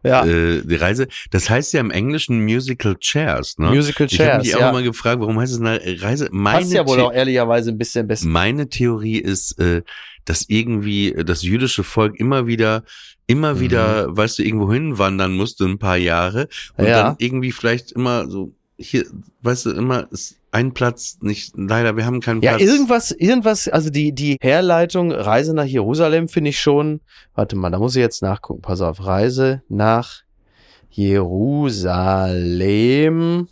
Ja, Äh, die Reise, das heißt ja im Englischen Musical Chairs, ne? Musical ich habe Chairs. mich auch ja. mal gefragt, warum heißt es eine Reise? Meine, Passt ja wohl The- auch ehrlicherweise ein bisschen besser. meine Theorie ist, äh, dass irgendwie das jüdische Volk immer wieder, immer Mhm. wieder, weißt du, irgendwo hinwandern musste, ein paar Jahre. Und Ja. dann irgendwie vielleicht immer so, hier, weißt du, immer ist ein Platz nicht, leider, wir haben keinen Ja, Platz. irgendwas, irgendwas, also die, die Herleitung Reise nach Jerusalem finde ich schon, warte mal, da muss ich jetzt nachgucken, pass auf, Reise nach Jerusalem,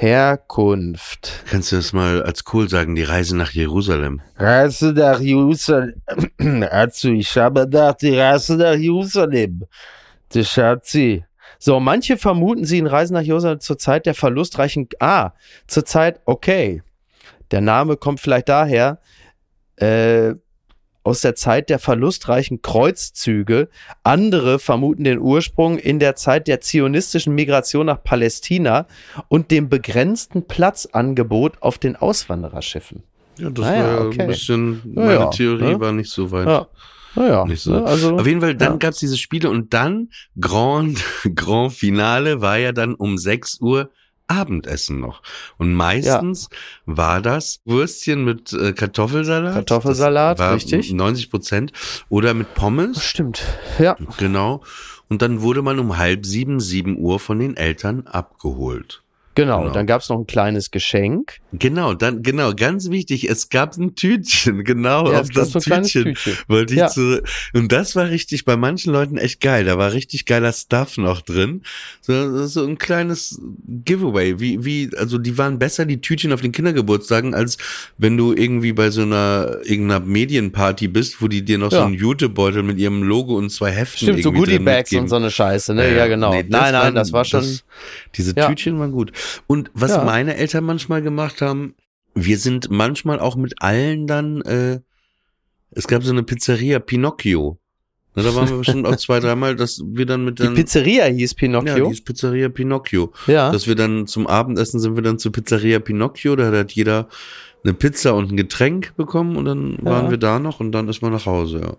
Herkunft. Kannst du das mal als cool sagen, die Reise nach Jerusalem? Reise nach Jerusalem, (clears throat) also ich habe gedacht, die Reise nach Jerusalem, das hat sie. So, manche vermuten sie in Reise nach Jerusalem zur Zeit der verlustreichen, ah, zur Zeit, okay. Der Name kommt vielleicht daher, äh, aus der Zeit der verlustreichen Kreuzzüge. Andere vermuten den Ursprung in der Zeit der zionistischen Migration nach Palästina und dem begrenzten Platzangebot auf den Auswandererschiffen. Ja, das Ah ja, war okay. ein bisschen, Ja, meine ja, Theorie ne? war nicht so weit. Ja. Naja, Nicht so. ne, also, Auf jeden Fall, dann Ja. gab's diese Spiele und dann Grand, (laughs) Grand Finale war ja dann um 6 Uhr Abendessen noch. Und meistens war das Würstchen mit äh, Kartoffelsalat. Kartoffelsalat, richtig. 90 Prozent. Oder mit Pommes. stimmt. Ja. Genau. Und dann wurde man um halb sieben, sieben Uhr von den Eltern abgeholt. Genau, Genau. dann gab's noch ein kleines Geschenk. Genau, dann, genau, ganz wichtig, es gab ein Tütchen, genau, Ja, auf das so Tütchen, Tütchen. wollte ich Ja. zu, und das war richtig bei manchen Leuten echt geil, da war richtig geiler Stuff noch drin, so, so ein kleines Giveaway, wie, wie, also die waren besser, die Tütchen auf den Kindergeburtstagen, als wenn du irgendwie bei so einer, irgendeiner Medienparty bist, wo die dir noch so Ja. einen Jutebeutel mit ihrem Logo und zwei Heften Stimmt, so Goodie-Bags und so eine Scheiße, ne? Ja, genau. nee, nein, nein, waren- das war schon. das- diese. Tütchen waren gut. Und was Ja. meine Eltern manchmal gemacht haben, wir sind manchmal auch mit allen dann, äh, es gab so eine Pizzeria, Pinocchio. Na, da waren wir bestimmt auch zwei, (laughs) dreimal, dass wir dann mit die dann. Pizzeria hieß ja, Pinocchio. die ist Pizzeria Pinocchio. Ja. Dass wir dann zum Abendessen sind wir dann zur Pizzeria Pinocchio, da hat jeder eine Pizza und ein Getränk bekommen und dann Ja. waren wir da noch und dann ist man nach Hause, ja.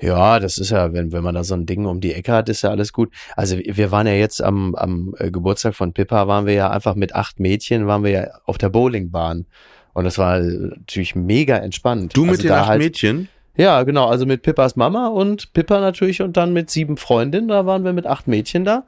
Ja, das ist ja, wenn, wenn man da so ein Ding um die Ecke hat, ist ja alles gut. Also wir waren ja jetzt am, am äh, Geburtstag von Pippa, waren wir ja einfach mit acht Mädchen, waren wir ja auf der Bowlingbahn. Und das war natürlich mega entspannt. Du mit also den acht halt, Mädchen? Ja, genau, also mit Pippas Mama und Pippa natürlich und dann mit sieben Freundinnen, da waren wir mit acht Mädchen da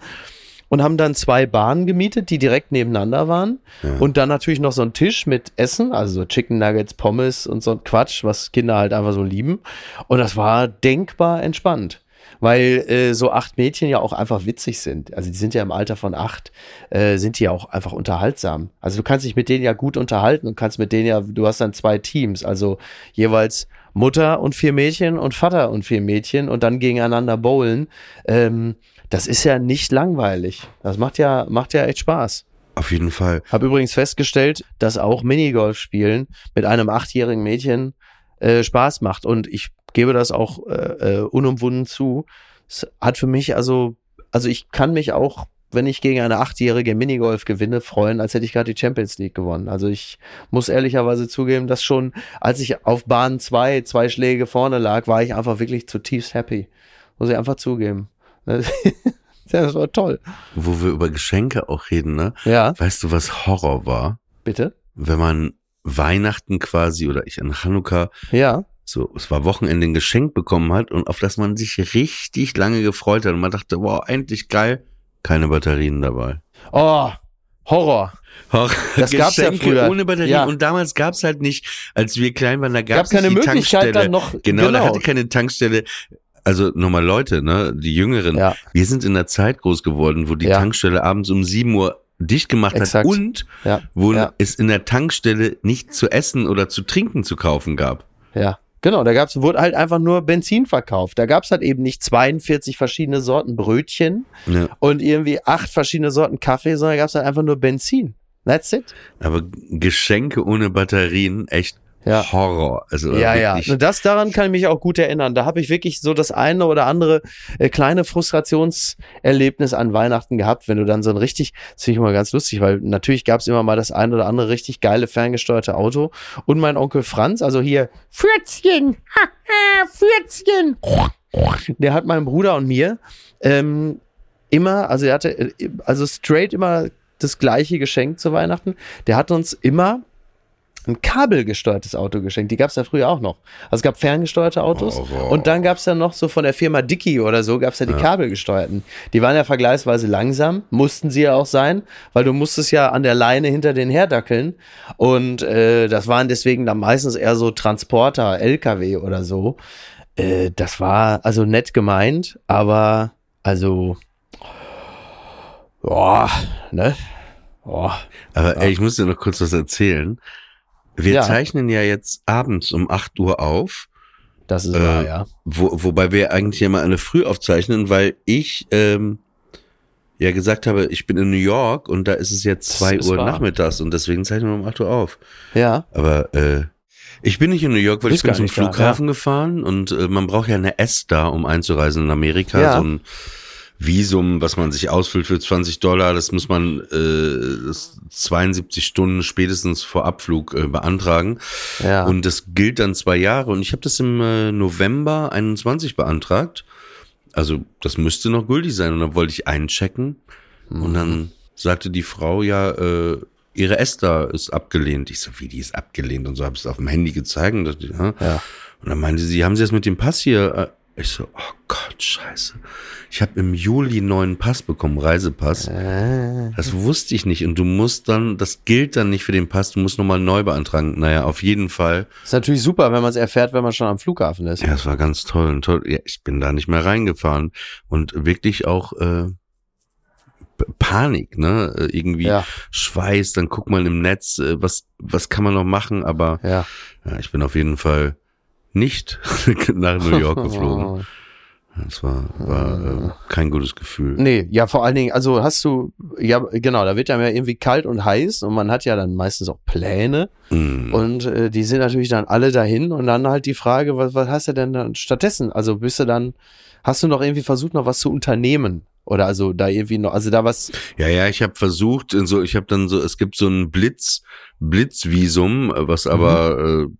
und haben dann zwei Bahnen gemietet, die direkt nebeneinander waren. Ja. Und dann natürlich noch so ein Tisch mit Essen, also so Chicken Nuggets, Pommes und so ein Quatsch, was Kinder halt einfach so lieben. Und das war denkbar entspannt. Weil äh, so acht Mädchen ja auch einfach witzig sind. Also die sind ja im Alter von acht, äh, sind die ja auch einfach unterhaltsam. Also du kannst dich mit denen ja gut unterhalten und kannst mit denen ja, du hast dann zwei Teams, also jeweils Mutter und vier Mädchen und Vater und vier Mädchen und dann gegeneinander bowlen. Ähm, das ist ja nicht langweilig. Das macht ja, macht ja echt Spaß. Auf jeden Fall. Habe übrigens festgestellt, dass auch Minigolf spielen mit einem achtjährigen Mädchen äh, Spaß macht. Und ich gebe das auch äh, äh, unumwunden zu. Es hat für mich also, also ich kann mich auch, wenn ich gegen eine achtjährige Minigolf gewinne, freuen, als hätte ich gerade die Champions League gewonnen. Also ich muss ehrlicherweise zugeben, dass schon, als ich auf Bahn zwei, zwei Schläge vorne lag, war ich einfach wirklich zutiefst happy. Muss ich einfach zugeben. (laughs) Das war toll. Wo wir über Geschenke auch reden, ne? Ja, Weißt du, was Horror war? bitte. Wenn man Weihnachten quasi oder ich an Hanukkah Ja. so, es war Wochenende ein Geschenk bekommen hat und auf das man sich richtig lange gefreut hat und man dachte, wow, endlich geil, keine Batterien dabei. Oh, Horror. Horror. Das gab's ja Geschenke früher. ohne Batterien Ja. und damals gab's halt nicht, als wir klein waren, da Gab gab's es keine Möglichkeit Tankstelle. dann noch. Genau, da hatte keine Tankstelle. Also nochmal Leute, ne, die Jüngeren. Ja, Wir sind in der Zeit groß geworden, wo die Ja. Tankstelle abends um 7 Uhr dicht gemacht Exakt. hat und ja, wo es in der Tankstelle nicht zu essen oder zu trinken zu kaufen gab. ja. Genau, da gab's, wurde halt einfach nur Benzin verkauft. Da gab's halt eben nicht 42 verschiedene Sorten Brötchen Ja. und irgendwie acht verschiedene Sorten Kaffee, sondern gab's halt einfach nur Benzin. That's it. Aber Geschenke ohne Batterien, echt Ja. Horror. Also Ja, ja. wirklich, Und Das daran kann ich mich auch gut erinnern. Da habe ich wirklich so das eine oder andere äh, kleine Frustrationserlebnis an Weihnachten gehabt, wenn du dann so ein richtig, das finde ich immer ganz lustig, weil natürlich gab es immer mal das ein oder andere richtig geile ferngesteuerte Auto. Und mein Onkel Franz, also hier Fürzchen, haha, Fürzchen, der hat meinem Bruder und mir ähm, immer, also er hatte äh, also straight immer das gleiche Geschenk zu Weihnachten. Der hat uns immer ein kabelgesteuertes Auto geschenkt. Die gab es ja früher auch noch. Also es gab ferngesteuerte Autos Horror. und dann gab es ja noch so von der Firma Dicky oder so, gab es ja die kabelgesteuerten. Die waren ja vergleichsweise langsam, mussten sie ja auch sein, weil du musstest ja an der Leine hinter den herdackeln und äh, das waren deswegen dann meistens eher so Transporter, LKW oder so. Äh, das war also nett gemeint, aber also boah, ne? Boah. Aber ey, ich muss dir noch kurz was erzählen. Wir Ja. zeichnen ja jetzt abends um 8 Uhr auf, Das ist Äh, wahr, ja. wo, wobei wir eigentlich immer eine Früh aufzeichnen, weil ich ähm, ja gesagt habe, ich bin in New York und da ist es jetzt Das 2 ist Uhr wahr. nachmittags und deswegen zeichnen wir um 8 Uhr auf. Ja. Aber äh, ich bin nicht in New York, weil ich bin zum nicht da, Flughafen gefahren und äh, man braucht ja eine S-Da, um einzureisen in Amerika. Ja. So ein Visum, was man sich ausfüllt für 20 Dollar, das muss man äh, das 72 Stunden spätestens vor Abflug äh, beantragen. Ja. Und das gilt dann zwei Jahre. Und ich habe das im äh, November 21 beantragt. Also das müsste noch gültig sein. Und dann wollte ich einchecken. Und Mhm. dann sagte die Frau, ja, äh, ihre Esther ist abgelehnt. Ich so, wie die ist abgelehnt? Und so habe ich es auf dem Handy gezeigt. Und, dachte, ja. Ja. und dann meinte sie, haben Sie das mit dem Pass hier? Ich so, oh Gott, scheiße. Ich habe im Juli einen neuen Pass bekommen, Reisepass. Äh, Das wusste ich nicht. Und du musst dann, das gilt dann nicht für den Pass, du musst nochmal neu beantragen. Naja, auf jeden Fall. ist natürlich super, wenn man es erfährt, wenn man schon am Flughafen ist. Ja, es war ganz toll und toll. Ja, ich bin da nicht mehr reingefahren und wirklich auch äh, Panik, ne? Äh, Irgendwie Ja. Schweiß, dann guck mal im Netz, äh, was was kann man noch machen, aber Ja. ja, ich bin auf jeden Fall nicht (laughs) nach New York geflogen. (laughs) Das war, war äh, kein gutes Gefühl. Nee, ja, vor allen Dingen, also hast du, ja, genau, da wird ja irgendwie kalt und heiß und man hat ja dann meistens auch Pläne Mm. und äh, die sind natürlich dann alle dahin und dann halt die Frage, was, was hast du denn dann stattdessen? Also bist du dann, hast du noch irgendwie versucht, noch was zu unternehmen? Oder also da irgendwie noch, also da was, Ja, ja, ich habe versucht, so, ich habe dann so, es gibt so ein Blitz, Blitzvisum, was aber Mhm.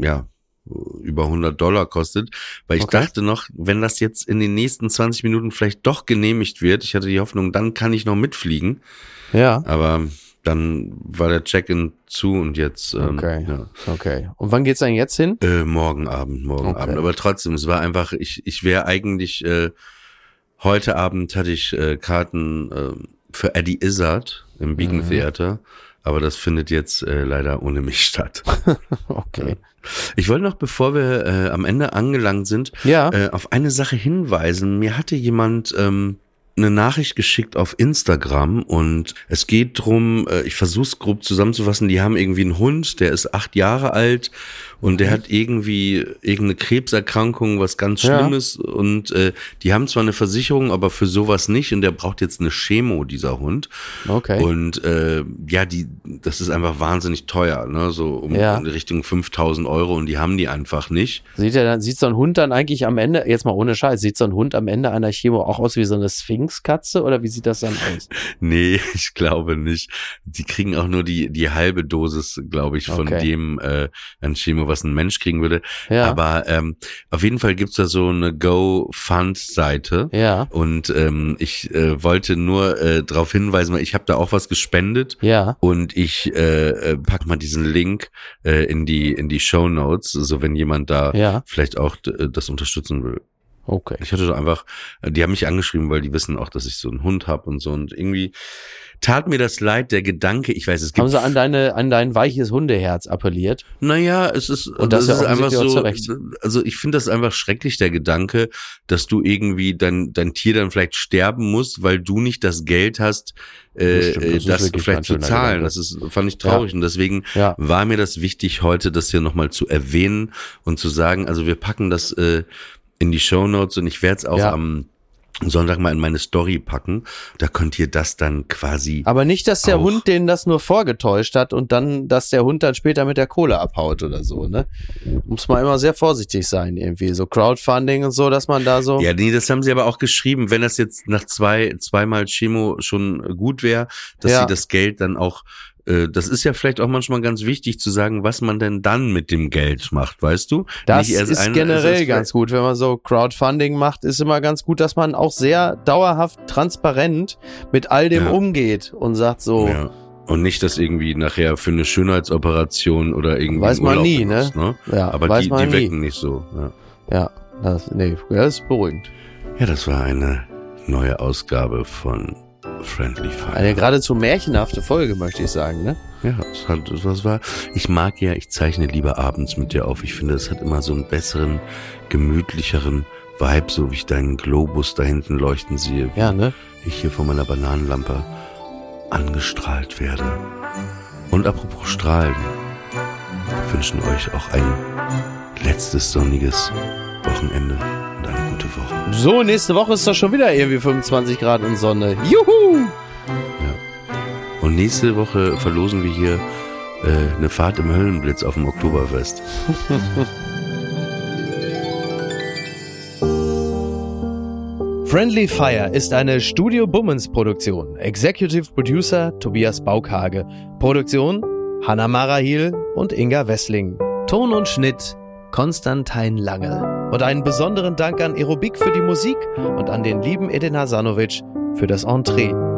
äh, ja über 100 Dollar kostet, weil ich Okay. dachte noch, wenn das jetzt in den nächsten 20 Minuten vielleicht doch genehmigt wird, ich hatte die Hoffnung, dann kann ich noch mitfliegen, ja. aber dann war der Check-in zu und jetzt ähm, Okay. ja. Okay. Und wann geht's denn jetzt hin? Äh, morgen Abend, morgen Okay. Abend. Aber trotzdem, es war einfach, ich, ich wäre eigentlich, äh, heute Abend hatte ich äh, Karten äh, für Eddie Izzard im Beacon Mhm. Theater, aber das findet jetzt äh, leider ohne mich (laughs) statt. (laughs) Okay. Ich wollte noch, bevor wir äh, am Ende angelangt sind, Ja. äh, auf eine Sache hinweisen. Mir hatte jemand ähm, eine Nachricht geschickt auf Instagram und es geht drum, äh, ich versuche es grob zusammenzufassen, die haben irgendwie einen Hund, der ist acht Jahre alt und der hat irgendwie irgendeine Krebserkrankung, was ganz Ja. Schlimmes und äh, die haben zwar eine Versicherung, aber für sowas nicht und der braucht jetzt eine Chemo, dieser Hund. Okay. Und äh, ja, die, das ist einfach wahnsinnig teuer, ne? So um Ja. in Richtung 5000 Euro und die haben die einfach nicht. Sieht er dann, sieht so ein Hund dann eigentlich am Ende, jetzt mal ohne Scheiß, sieht so ein Hund am Ende einer Chemo auch aus wie so eine Sphinxkatze oder wie sieht das dann aus? (laughs) Nee, (laughs) ich glaube nicht. Die kriegen auch nur die, die halbe Dosis, glaube ich, von Okay. dem äh, an Chemo, was ein Mensch kriegen würde. Ja. Aber ähm, auf jeden Fall gibt's da so eine Go-Fund-Seite. ja. Und ähm, ich äh, wollte nur äh, darauf hinweisen, weil ich habe da auch was gespendet. Ja. Und ich äh, äh, pack mal diesen Link äh, in die in die Show Notes, so wenn jemand da Ja. vielleicht auch äh, das unterstützen will. Okay. Ich hatte da einfach, äh, die haben mich angeschrieben, weil die wissen auch, dass ich so einen Hund habe und so und irgendwie tat mir das leid, der Gedanke, ich weiß, es gibt Haben sie an deine, an dein weiches Hundeherz appelliert? naja, es ist, Und das das ja ist einfach so, also ich finde das einfach schrecklich, der Gedanke, dass du irgendwie dein, dein Tier dann vielleicht sterben musst, weil du nicht das Geld hast, äh, Das das das vielleicht zu zahlen. Gedanke. Das ist, fand ich traurig und deswegen Ja. war mir das wichtig, heute das hier nochmal zu erwähnen und zu sagen, also wir packen das äh, in die Show Notes und ich werde es auch Ja. am Sonntag mal in meine Story packen. Da könnt ihr das dann quasi. Aber nicht, dass der. Hund denen das nur vorgetäuscht hat und dann, dass der Hund dann später mit der Kohle abhaut oder so, ne? Muss man immer sehr vorsichtig sein, irgendwie. So Crowdfunding und so, dass man da so. Ja, nee, das haben sie aber auch geschrieben, wenn das jetzt nach zwei, zweimal Chemo schon gut wäre, dass Ja. sie das Geld dann auch, das ist ja vielleicht auch manchmal ganz wichtig zu sagen, was man denn dann mit dem Geld macht, weißt du? Das ist ein- generell ganz gut. Wenn man so Crowdfunding macht, ist immer ganz gut, dass man auch sehr dauerhaft transparent mit all dem Ja. umgeht und sagt so, Ja. Und nicht, dass irgendwie nachher für eine Schönheitsoperation oder irgendwie Weiß man nie, benutzt, ne? ja, Aber die, die nie. wecken nicht so. Ja. Ja, das, nee, das ist beruhigend. ja, das war eine neue Ausgabe von Friendly Fire. Eine geradezu märchenhafte Folge, möchte ich sagen, ne? Ja, es hat, was war. Ich mag ja, ich zeichne lieber abends mit dir auf. Ich finde, es hat immer so einen besseren, gemütlicheren Vibe, so wie ich deinen Globus da hinten leuchten sehe, Ja, ne? ich hier von meiner Bananenlampe angestrahlt werde. Und apropos Strahlen, wir wünschen euch auch ein letztes sonniges Wochenende gute Woche. So, nächste Woche ist doch schon wieder irgendwie 25 Grad und Sonne. Juhu! Und nächste Woche verlosen wir hier äh, eine Fahrt im Höllenblitz auf dem Oktoberfest. (laughs) Friendly Fire ist eine Studio Bummens Produktion. Executive Producer Tobias Baukhage. Produktion Hanna Marahil und Inga Wessling. Ton und Schnitt Konstantin Lange. Und einen besonderen Dank an Aerobik für die Musik und an den lieben Edin Hasanovic für das Entree.